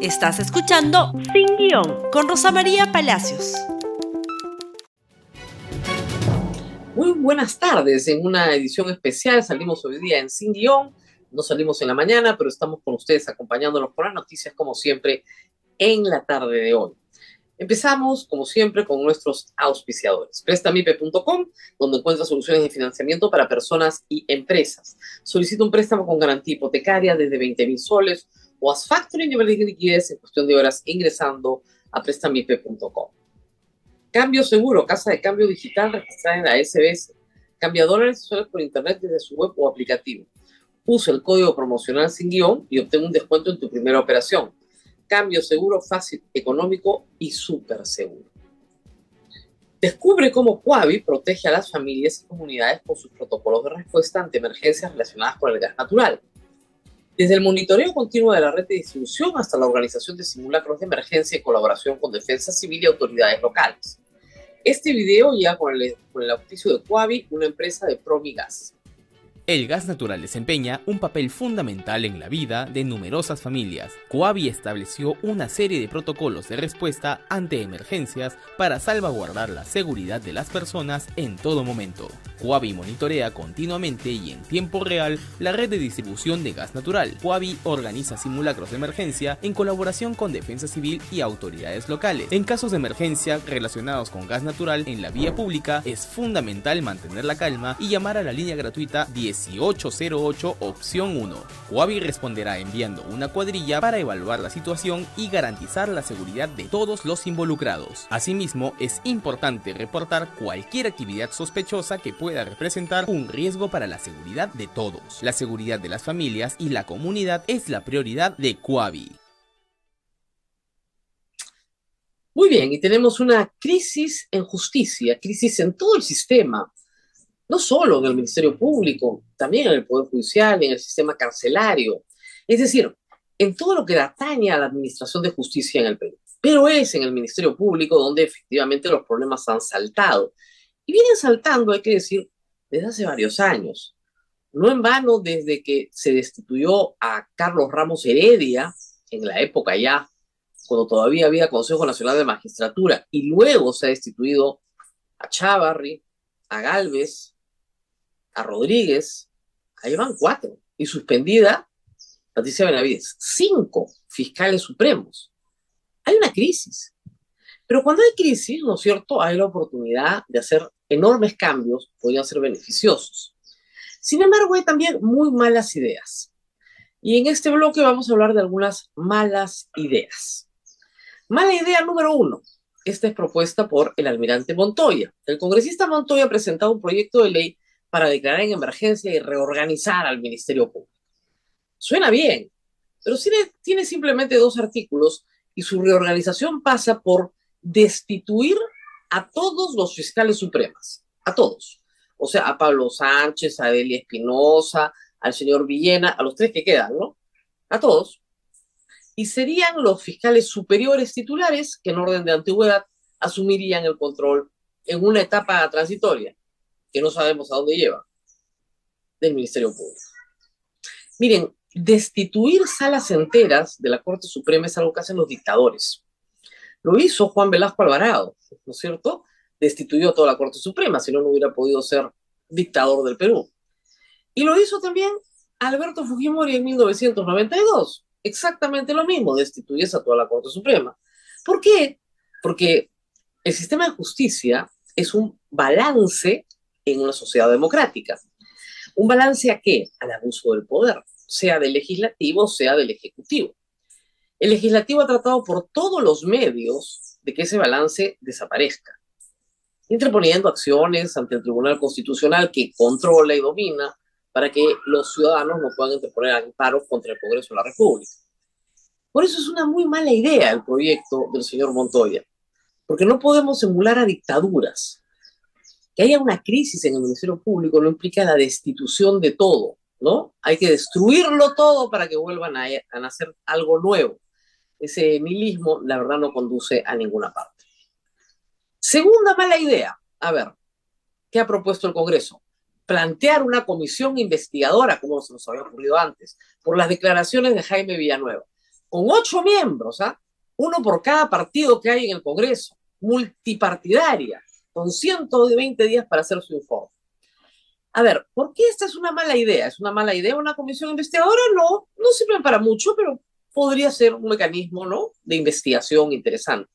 Estás escuchando Sin Guión con Rosa María Palacios. Muy buenas tardes. En una edición especial salimos hoy día en Sin Guión. No salimos en la mañana, pero estamos con ustedes acompañándonos por las noticias como siempre en la tarde de hoy. Empezamos, como siempre, con nuestros auspiciadores. Prestamipe.com, donde encuentra soluciones de financiamiento para personas y empresas. Solicita un préstamo con garantía hipotecaria desde 20 mil soles o haz factoring nivel de liquidez en cuestión de horas ingresando a prestamipe.com. Cambio seguro, casa de cambio digital registrada en la SBS. Cambia dólares y soles por internet desde su web o aplicativo. Usa el código promocional sin guion y obtén un descuento en tu primera operación cambio seguro, fácil, económico y súper seguro. Descubre cómo Quavi protege a las familias y comunidades con sus protocolos de respuesta ante emergencias relacionadas con el gas natural. Desde el monitoreo continuo de la red de distribución hasta la organización de simulacros de emergencia en colaboración con Defensa Civil y autoridades locales. Este video llega con el, con auspicio de Quavi, una empresa de Promigas. El gas natural desempeña un papel fundamental en la vida de numerosas familias. Coavi estableció una serie de protocolos de respuesta ante emergencias para salvaguardar la seguridad de las personas en todo momento. Coavi monitorea continuamente y en tiempo real la red de distribución de gas natural. Coavi organiza simulacros de emergencia en colaboración con Defensa Civil y autoridades locales. En casos de emergencia relacionados con gas natural en la vía pública, es fundamental mantener la calma y llamar a la línea gratuita 10 1808 opción 1. Huavi responderá enviando una cuadrilla para evaluar la situación y garantizar la seguridad de todos los involucrados. Asimismo, es importante reportar cualquier actividad sospechosa que pueda representar un riesgo para la seguridad de todos. La seguridad de las familias y la comunidad es la prioridad de Coavi. Muy bien, y tenemos una crisis en justicia, crisis en todo el sistema no solo en el Ministerio Público, también en el Poder Judicial, en el sistema carcelario, es decir, en todo lo que atañe a la administración de justicia en el Perú. Pero es en el Ministerio Público donde efectivamente los problemas han saltado. Y vienen saltando, hay que decir, desde hace varios años. No en vano, desde que se destituyó a Carlos Ramos Heredia, en la época ya, cuando todavía había Consejo Nacional de Magistratura, y luego se ha destituido a Chávarri, a Galvez, a Rodríguez, ahí van cuatro, y suspendida Patricia Benavides, cinco fiscales supremos. Hay una crisis. Pero cuando hay crisis, ¿no es cierto?, hay la oportunidad de hacer enormes cambios, podrían ser beneficiosos. Sin embargo, hay también muy malas ideas. Y en este bloque vamos a hablar de algunas malas ideas. Mala idea número uno. Esta es propuesta por el almirante Montoya. El congresista Montoya ha presentado un proyecto de ley para declarar en emergencia y reorganizar al Ministerio Público. Suena bien, pero tiene, simplemente dos artículos y su reorganización pasa por destituir a todos los fiscales supremos, a todos. O sea, a Pablo Sánchez, a Delia Espinosa, al señor Villena, a los tres que quedan, ¿no? A todos. Y serían los fiscales superiores titulares que en orden de antigüedad asumirían el control en una etapa transitoria que no sabemos a dónde lleva, del Ministerio Público. Miren, destituir salas enteras de la Corte Suprema es algo que hacen los dictadores. Lo hizo Juan Velasco Alvarado, ¿no es cierto? Destituyó a toda la Corte Suprema, si no, no hubiera podido ser dictador del Perú. Y lo hizo también Alberto Fujimori en 1992. Exactamente lo mismo, destituyes a toda la Corte Suprema. ¿Por qué? Porque el sistema de justicia es un balance en una sociedad democrática. ¿Un balance a qué? Al abuso del poder, sea del legislativo, sea del ejecutivo. El legislativo ha tratado por todos los medios de que ese balance desaparezca, interponiendo acciones ante el Tribunal Constitucional que controla y domina para que los ciudadanos no puedan interponer amparos contra el Congreso de la República. Por eso es una muy mala idea el proyecto del señor Montoya, porque no podemos emular a dictaduras que haya una crisis en el Ministerio Público no implica la destitución de todo, ¿no? Hay que destruirlo todo para que vuelvan a, nacer algo nuevo. Ese nihilismo, la verdad, no conduce a ninguna parte. Segunda mala idea. A ver, ¿qué ha propuesto el Congreso? Plantear una comisión investigadora, como se nos había ocurrido antes, por las declaraciones de Jaime Villanueva. con ocho miembros, ¿ah? uno por cada partido que hay en el Congreso, multipartidaria, con 120 días para hacer su informe. A ver, ¿por qué esta es una mala idea? ¿Es una mala idea una comisión investigadora? No, no sirve para mucho, pero podría ser un mecanismo ¿no? de investigación interesante.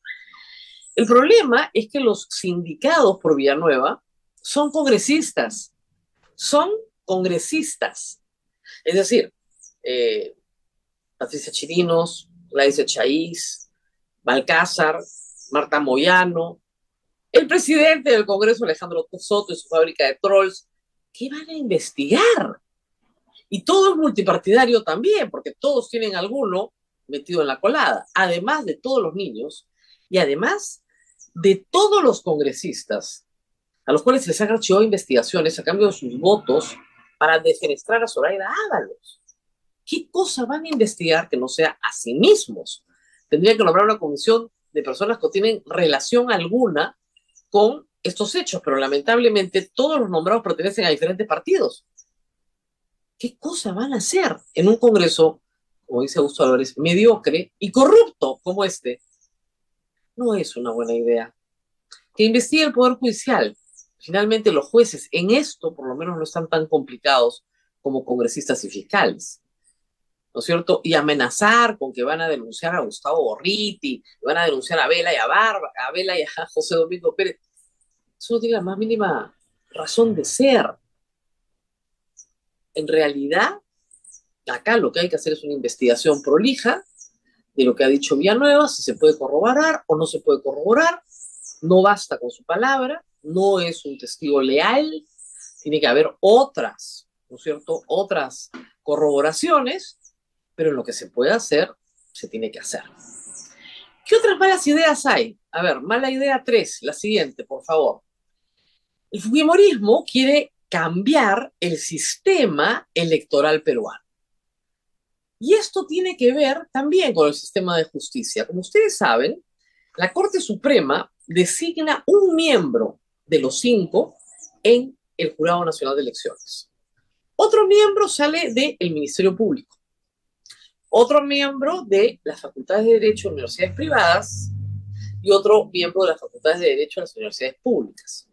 El problema es que los sindicados por Villanueva son congresistas, son congresistas. Es decir, eh, Patricia Chirinos, Gladys Chaís, Balcázar, Marta Moyano, el presidente del Congreso, Alejandro Soto, y su fábrica de trolls, ¿qué van a investigar? Y todo es multipartidario también, porque todos tienen alguno metido en la colada, además de todos los niños y además de todos los congresistas a los cuales les han archivado investigaciones a cambio de sus votos para defenestrar a Zoraida Ábalos. ¿Qué cosa van a investigar que no sea a sí mismos? Tendría que nombrar una comisión de personas que tienen relación alguna con estos hechos, pero lamentablemente todos los nombrados pertenecen a diferentes partidos. ¿Qué cosa van a hacer en un Congreso, como dice Augusto Álvarez, mediocre y corrupto como este? No es una buena idea. Que investigue el Poder Judicial. Finalmente los jueces en esto por lo menos no están tan complicados como congresistas y fiscales. ¿No es cierto? Y amenazar con que van a denunciar a Gustavo Borriti, van a denunciar a Vela y a Barba, a Vela y a José Domingo Pérez eso no tiene la más mínima razón de ser. En realidad, acá lo que hay que hacer es una investigación prolija de lo que ha dicho Villanueva, si se puede corroborar o no se puede corroborar. No basta con su palabra, no es un testigo leal, tiene que haber otras, ¿no es cierto? Otras corroboraciones, pero lo que se puede hacer, se tiene que hacer. ¿Qué otras malas ideas hay? A ver, mala idea 3, la siguiente, por favor. El Fujimorismo quiere cambiar el sistema electoral peruano. Y esto tiene que ver también con el sistema de justicia. Como ustedes saben, la Corte Suprema designa un miembro de los cinco en el Jurado Nacional de Elecciones. Otro miembro sale del Ministerio Público. Otro miembro de las facultades de Derecho de universidades privadas y otro miembro de las facultades de Derecho de las universidades públicas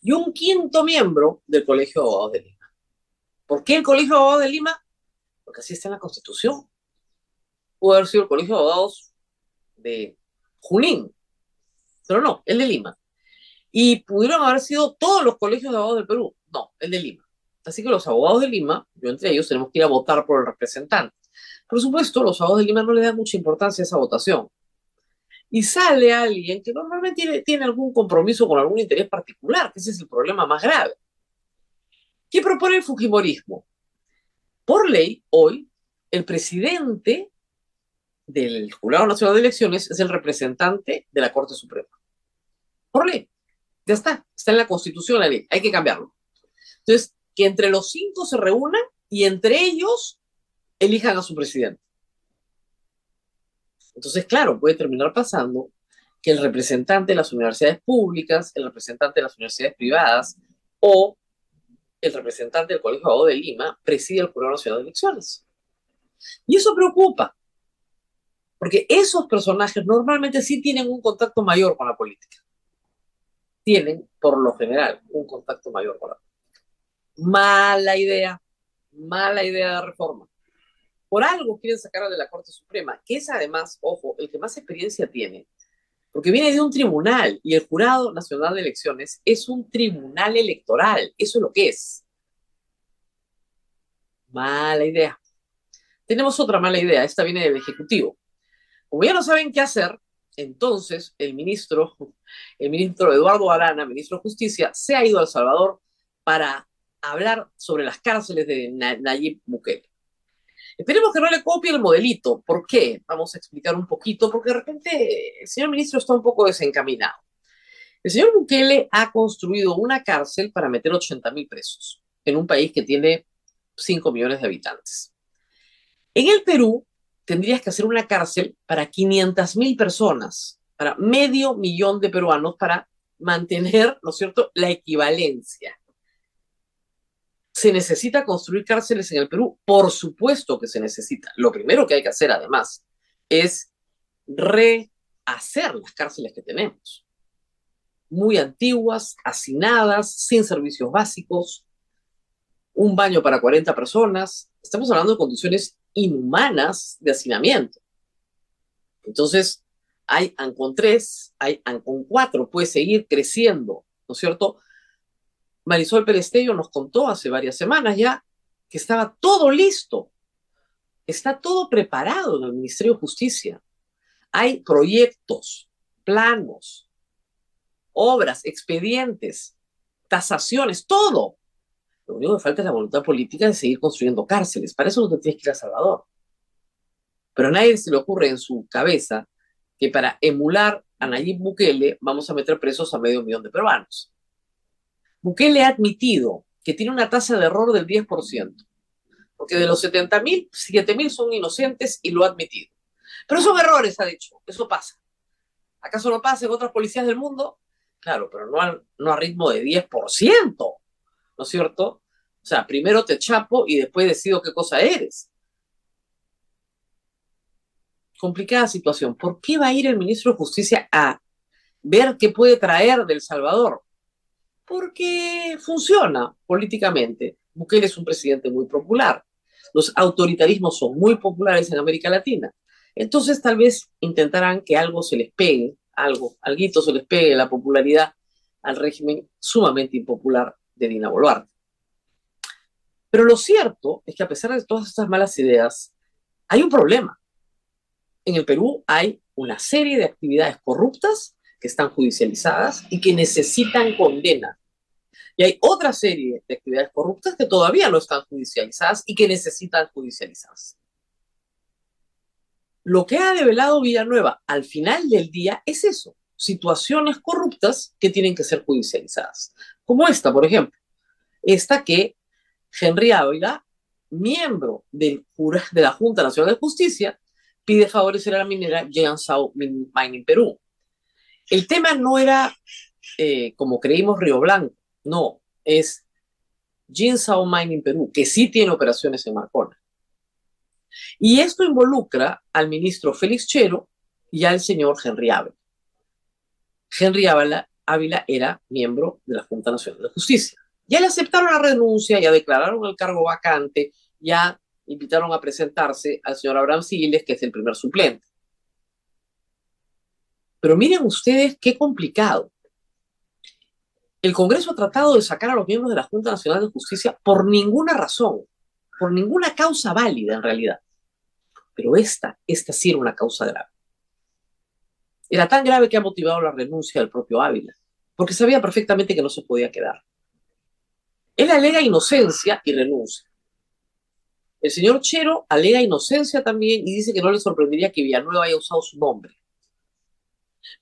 y un quinto miembro del Colegio de Abogados de Lima. ¿Por qué el Colegio de Abogados de Lima? Porque así está en la Constitución. Pudo haber sido el Colegio de Abogados de Junín, pero no, el de Lima. Y pudieron haber sido todos los colegios de abogados del Perú. No, el de Lima. Así que los abogados de Lima, yo entre ellos, tenemos que ir a votar por el representante. Por supuesto, los abogados de Lima no le dan mucha importancia a esa votación y sale alguien que normalmente tiene, tiene algún compromiso con algún interés particular, que ese es el problema más grave. ¿Qué propone el Fujimorismo? Por ley, hoy, el presidente del Jurado Nacional de Elecciones es el representante de la Corte Suprema. Por ley. Ya está. Está en la Constitución la ley. Hay que cambiarlo. Entonces, que entre los cinco se reúnan y entre ellos elijan a su presidente. Entonces, claro, puede terminar pasando que el representante de las universidades públicas, el representante de las universidades privadas o el representante del Colegio de Abogados de Lima preside el Jurado Nacional de Elecciones. Y eso preocupa, porque esos personajes normalmente sí tienen un contacto mayor con la política. Tienen, por lo general, un contacto mayor con la política. Mala idea, mala idea de reforma por algo quieren sacar de la Corte Suprema, que es además, ojo, el que más experiencia tiene, porque viene de un tribunal y el Jurado Nacional de Elecciones es un tribunal electoral, eso es lo que es. Mala idea. Tenemos otra mala idea, esta viene del Ejecutivo. Como ya no saben qué hacer, entonces el ministro, el ministro Eduardo Arana, ministro de Justicia, se ha ido a El Salvador para hablar sobre las cárceles de Nayib Bukele. Esperemos que no le copie el modelito. ¿Por qué? Vamos a explicar un poquito, porque de repente el señor ministro está un poco desencaminado. El señor Bukele ha construido una cárcel para meter 80 mil presos en un país que tiene 5 millones de habitantes. En el Perú tendrías que hacer una cárcel para 500 mil personas, para medio millón de peruanos, para mantener, ¿no es cierto?, la equivalencia. ¿Se necesita construir cárceles en el Perú? Por supuesto que se necesita. Lo primero que hay que hacer, además, es rehacer las cárceles que tenemos. Muy antiguas, hacinadas, sin servicios básicos, un baño para 40 personas. Estamos hablando de condiciones inhumanas de hacinamiento. Entonces, hay Ancon 3, hay Ancon 4, puede seguir creciendo, ¿no es cierto? Marisol Perestello nos contó hace varias semanas ya que estaba todo listo, está todo preparado en el Ministerio de Justicia. Hay proyectos, planos, obras, expedientes, tasaciones, todo. Lo único que falta es la voluntad política de seguir construyendo cárceles. Para eso no te tienes que ir a Salvador. Pero a nadie se le ocurre en su cabeza que para emular a Nayib Bukele vamos a meter presos a medio millón de peruanos. Bukele ha admitido que tiene una tasa de error del 10%, porque de los 70 mil, 7 mil son inocentes y lo ha admitido. Pero son errores, ha dicho, eso pasa. ¿Acaso no pasa en otras policías del mundo? Claro, pero no a, no a ritmo de 10%, ¿no es cierto? O sea, primero te chapo y después decido qué cosa eres complicada situación. ¿Por qué va a ir el ministro de Justicia a ver qué puede traer del Salvador? Porque funciona políticamente. Bukele es un presidente muy popular. Los autoritarismos son muy populares en América Latina. Entonces tal vez intentarán que algo se les pegue, algo, algo se les pegue la popularidad al régimen sumamente impopular de Dina Boluarte. Pero lo cierto es que a pesar de todas estas malas ideas, hay un problema en el Perú hay una serie de actividades corruptas que están judicializadas y que necesitan condena. Y hay otra serie de actividades corruptas que todavía no están judicializadas y que necesitan judicializarse. Lo que ha develado Villanueva al final del día es eso, situaciones corruptas que tienen que ser judicializadas. Como esta, por ejemplo. Esta que Henry Ávila, miembro del, de la Junta Nacional de Justicia, pide favorecer a la minera Jiansao Mining Perú. El tema no era, eh, como creímos, Río Blanco, no, es Jiansao Mining Perú, que sí tiene operaciones en Marcona. Y esto involucra al ministro Félix Chero y al señor Henry Ávila. Henry Ávila, Ávila era miembro de la Junta Nacional de Justicia. Ya le aceptaron la renuncia, ya declararon el cargo vacante, ya invitaron a presentarse al señor Abraham Siles, que es el primer suplente. Pero miren ustedes qué complicado. El Congreso ha tratado de sacar a los miembros de la Junta Nacional de Justicia por ninguna razón, por ninguna causa válida en realidad. Pero esta, esta sí era una causa grave. Era tan grave que ha motivado la renuncia del propio Ávila, porque sabía perfectamente que no se podía quedar. Él alega inocencia y renuncia. El señor Chero alega inocencia también y dice que no le sorprendería que Villanueva haya usado su nombre.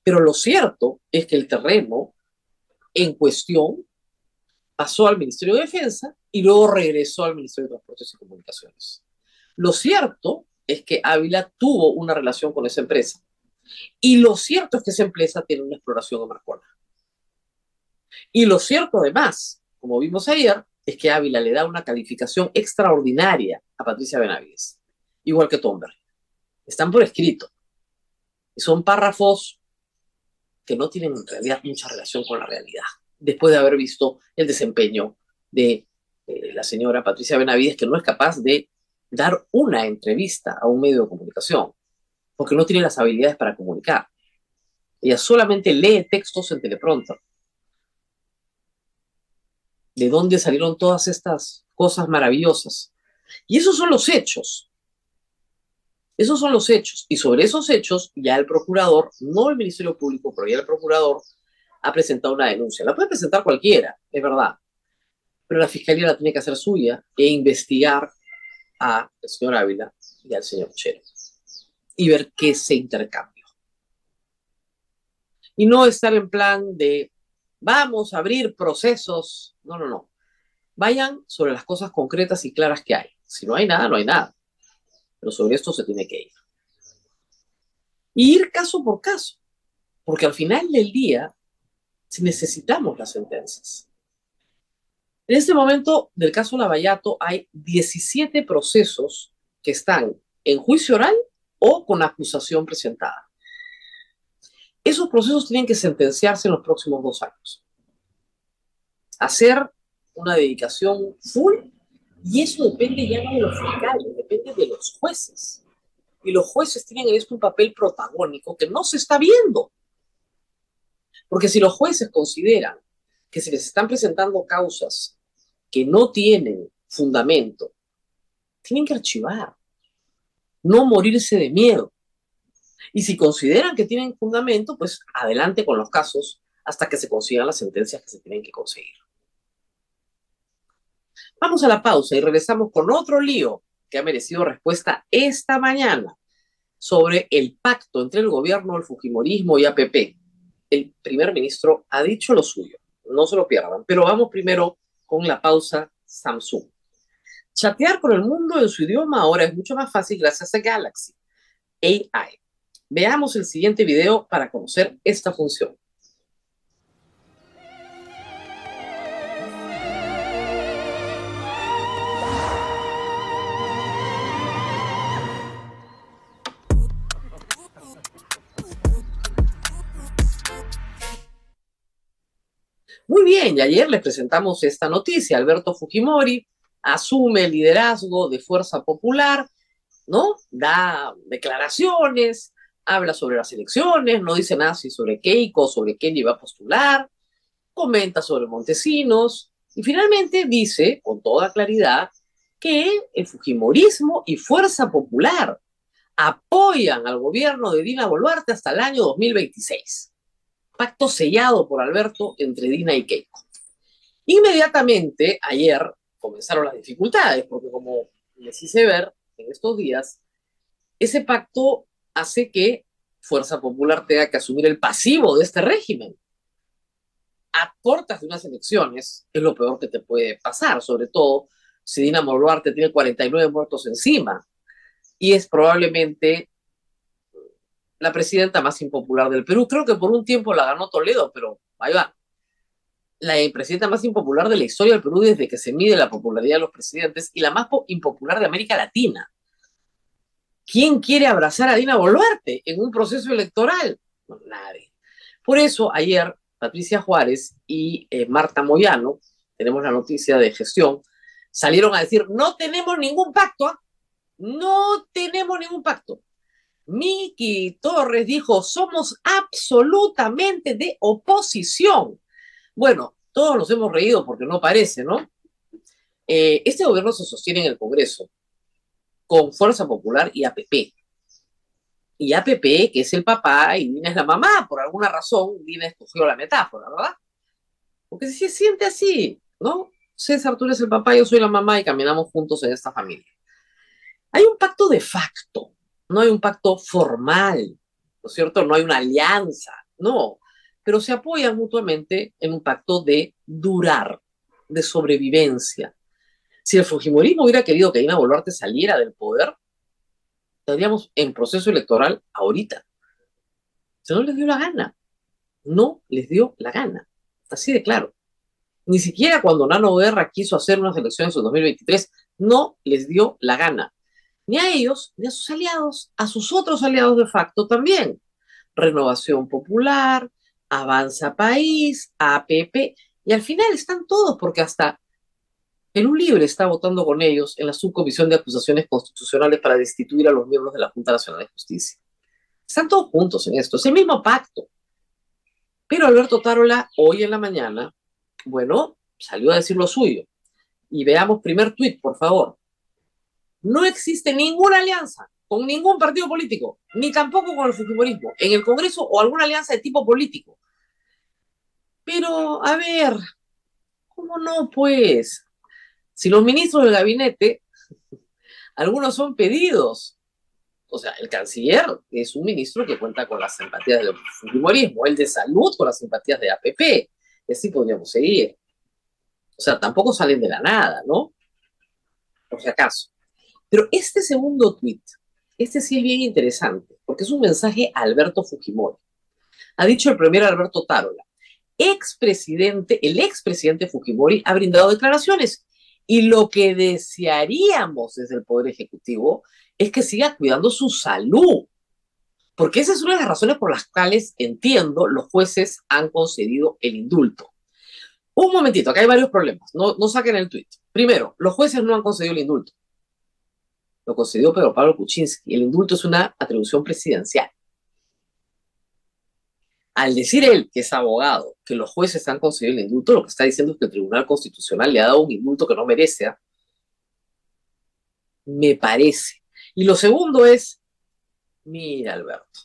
Pero lo cierto es que el terreno en cuestión pasó al Ministerio de Defensa y luego regresó al Ministerio de Transportes y Comunicaciones. Lo cierto es que Ávila tuvo una relación con esa empresa. Y lo cierto es que esa empresa tiene una exploración en Marcona. Y lo cierto además, como vimos ayer, es que Ávila le da una calificación extraordinaria a Patricia Benavides, igual que Tomberg. Están por escrito. Son párrafos que no tienen en realidad mucha relación con la realidad, después de haber visto el desempeño de eh, la señora Patricia Benavides, que no es capaz de dar una entrevista a un medio de comunicación, porque no tiene las habilidades para comunicar. Ella solamente lee textos en teleprompter de dónde salieron todas estas cosas maravillosas. Y esos son los hechos. Esos son los hechos. Y sobre esos hechos, ya el procurador, no el Ministerio Público, pero ya el procurador ha presentado una denuncia. La puede presentar cualquiera, es verdad. Pero la fiscalía la tiene que hacer suya e investigar al señor Ávila y al señor Chero. Y ver qué se intercambió. Y no estar en plan de vamos a abrir procesos. No, no, no. Vayan sobre las cosas concretas y claras que hay. Si no hay nada, no hay nada. Pero sobre esto se tiene que ir. Y ir caso por caso. Porque al final del día necesitamos las sentencias. En este momento del caso Lavallato hay 17 procesos que están en juicio oral o con acusación presentada. Esos procesos tienen que sentenciarse en los próximos dos años. Hacer una dedicación full y eso depende ya de los fiscales, depende de los jueces. Y los jueces tienen en esto un papel protagónico que no se está viendo. Porque si los jueces consideran que se les están presentando causas que no tienen fundamento, tienen que archivar, no morirse de miedo. Y si consideran que tienen fundamento, pues adelante con los casos hasta que se consigan las sentencias que se tienen que conseguir. Vamos a la pausa y regresamos con otro lío que ha merecido respuesta esta mañana sobre el pacto entre el gobierno, el Fujimorismo y APP. El primer ministro ha dicho lo suyo, no se lo pierdan, pero vamos primero con la pausa Samsung. Chatear con el mundo en su idioma ahora es mucho más fácil gracias a Galaxy AI. Veamos el siguiente video para conocer esta función. Bien, y ayer les presentamos esta noticia. Alberto Fujimori asume el liderazgo de Fuerza Popular, ¿no? Da declaraciones, habla sobre las elecciones, no dice nada sobre Keiko, sobre quién iba a postular, comenta sobre Montesinos y finalmente dice con toda claridad que el Fujimorismo y Fuerza Popular apoyan al gobierno de Dina Boluarte hasta el año 2026 pacto sellado por Alberto entre Dina y Keiko. Inmediatamente, ayer, comenzaron las dificultades, porque como les hice ver en estos días, ese pacto hace que Fuerza Popular tenga que asumir el pasivo de este régimen. A portas de unas elecciones es lo peor que te puede pasar, sobre todo si Dina Boluarte tiene 49 muertos encima y es probablemente la presidenta más impopular del Perú. Creo que por un tiempo la ganó Toledo, pero ahí va. La presidenta más impopular de la historia del Perú desde que se mide la popularidad de los presidentes y la más impopular de América Latina. ¿Quién quiere abrazar a Dina Boluarte en un proceso electoral? nadie. Por eso ayer Patricia Juárez y eh, Marta Moyano, tenemos la noticia de gestión, salieron a decir, no tenemos ningún pacto, ¿ah? no tenemos ningún pacto. Miki Torres dijo, somos absolutamente de oposición. Bueno, todos nos hemos reído porque no parece, ¿no? Eh, este gobierno se sostiene en el Congreso con Fuerza Popular y APP. Y APP, que es el papá y Dina es la mamá, por alguna razón Dina escogió la metáfora, ¿verdad? Porque se siente así, ¿no? César, tú eres el papá, yo soy la mamá y caminamos juntos en esta familia. Hay un pacto de facto no hay un pacto formal, ¿no es cierto? No hay una alianza, no, pero se apoyan mutuamente en un pacto de durar, de sobrevivencia. Si el Fujimorismo hubiera querido que Dina Boluarte saliera del poder, estaríamos en proceso electoral ahorita. Se no les dio la gana. No les dio la gana. Así de claro. Ni siquiera cuando Nano Guerra quiso hacer unas elecciones en 2023, no les dio la gana ni a ellos, ni a sus aliados, a sus otros aliados de facto también. Renovación Popular, Avanza País, APP, y al final están todos, porque hasta Perú Libre está votando con ellos en la subcomisión de acusaciones constitucionales para destituir a los miembros de la Junta Nacional de Justicia. Están todos juntos en esto, es el mismo pacto. Pero Alberto Tarola, hoy en la mañana, bueno, salió a decir lo suyo. Y veamos primer tuit, por favor no existe ninguna alianza con ningún partido político, ni tampoco con el Fujimorismo, en el Congreso o alguna alianza de tipo político. Pero, a ver, ¿cómo no? Pues, si los ministros del gabinete, algunos son pedidos. O sea, el canciller es un ministro que cuenta con las simpatías del Fujimorismo, el de salud con las simpatías de APP, y así podríamos seguir. O sea, tampoco salen de la nada, ¿no? Por si acaso. Pero este segundo tweet, este sí es bien interesante, porque es un mensaje a Alberto Fujimori. Ha dicho el primer Alberto Tarola, expresidente, el expresidente Fujimori ha brindado declaraciones y lo que desearíamos desde el Poder Ejecutivo es que siga cuidando su salud. Porque esa es una de las razones por las cuales, entiendo, los jueces han concedido el indulto. Un momentito, acá hay varios problemas. No, no saquen el tuit. Primero, los jueces no han concedido el indulto. Lo concedió Pedro Pablo Kuczynski. El indulto es una atribución presidencial. Al decir él, que es abogado, que los jueces han concedido el indulto, lo que está diciendo es que el Tribunal Constitucional le ha dado un indulto que no merece. ¿ah? Me parece. Y lo segundo es, mira Alberto,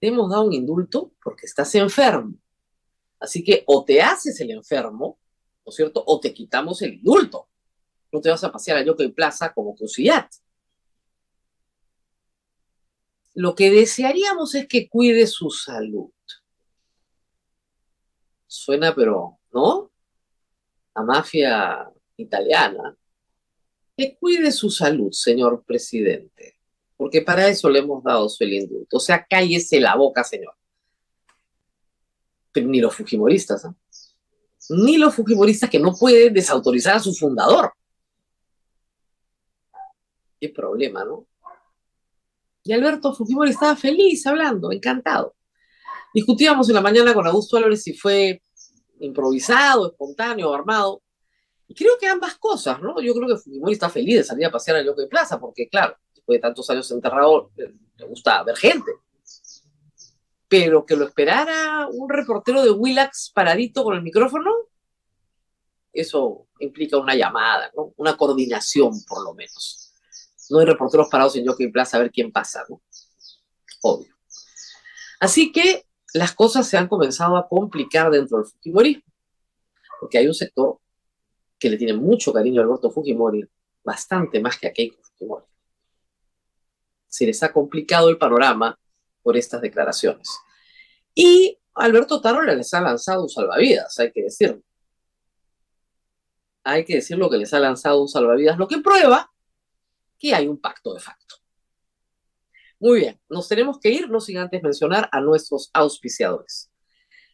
te hemos dado un indulto porque estás enfermo. Así que o te haces el enfermo, ¿no es cierto? O te quitamos el indulto. No te vas a pasear a Yoke Plaza como Cusillat. Lo que desearíamos es que cuide su salud. Suena, pero, ¿no? La mafia italiana. Que cuide su salud, señor presidente. Porque para eso le hemos dado su el indulto. O sea, cállese la boca, señor. Pero ni los fujimoristas, ¿eh? Ni los fujimoristas que no pueden desautorizar a su fundador. Qué problema, ¿no? Y Alberto Fujimori estaba feliz hablando, encantado. Discutíamos en la mañana con Augusto Álvarez si fue improvisado, espontáneo, armado. Y creo que ambas cosas, ¿no? Yo creo que Fujimori está feliz de salir a pasear al Yoke Plaza, porque, claro, después de tantos años enterrado, le gusta ver gente. Pero que lo esperara un reportero de Willax paradito con el micrófono, eso implica una llamada, ¿no? Una coordinación, por lo menos. No hay reporteros parados en Jockey Plaza a ver quién pasa, ¿no? Obvio. Así que las cosas se han comenzado a complicar dentro del Fujimorismo, porque hay un sector que le tiene mucho cariño a Alberto Fujimori, bastante más que a Keiko Fujimori. Se les ha complicado el panorama por estas declaraciones. Y Alberto Tarola les ha lanzado un salvavidas, hay que decirlo. Hay que decir lo que les ha lanzado un salvavidas, lo que prueba que hay un pacto de facto. Muy bien, nos tenemos que ir, no sin antes mencionar a nuestros auspiciadores.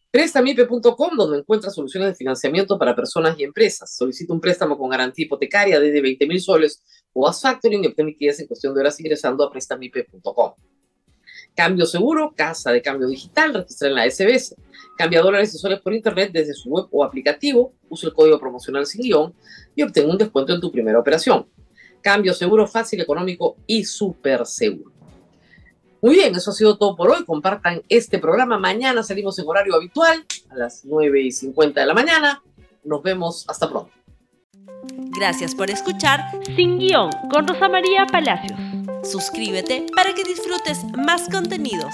Prestamipe.com, donde encuentras soluciones de financiamiento para personas y empresas. Solicita un préstamo con garantía hipotecaria desde 20 mil soles o haz factoring y obtén liquidez en cuestión de horas ingresando a prestamipe.com. Cambio seguro, casa de cambio digital, registra en la SBS. Cambia dólares y soles por internet desde su web o aplicativo, usa el código promocional sin guion y obtén un descuento en tu primera operación. Cambio seguro, fácil, económico y súper seguro. Muy bien, eso ha sido todo por hoy. Compartan este programa. Mañana salimos en horario habitual a las 9 y 50 de la mañana. Nos vemos hasta pronto. Gracias por escuchar Sin Guión con Rosa María Palacios. Suscríbete para que disfrutes más contenidos.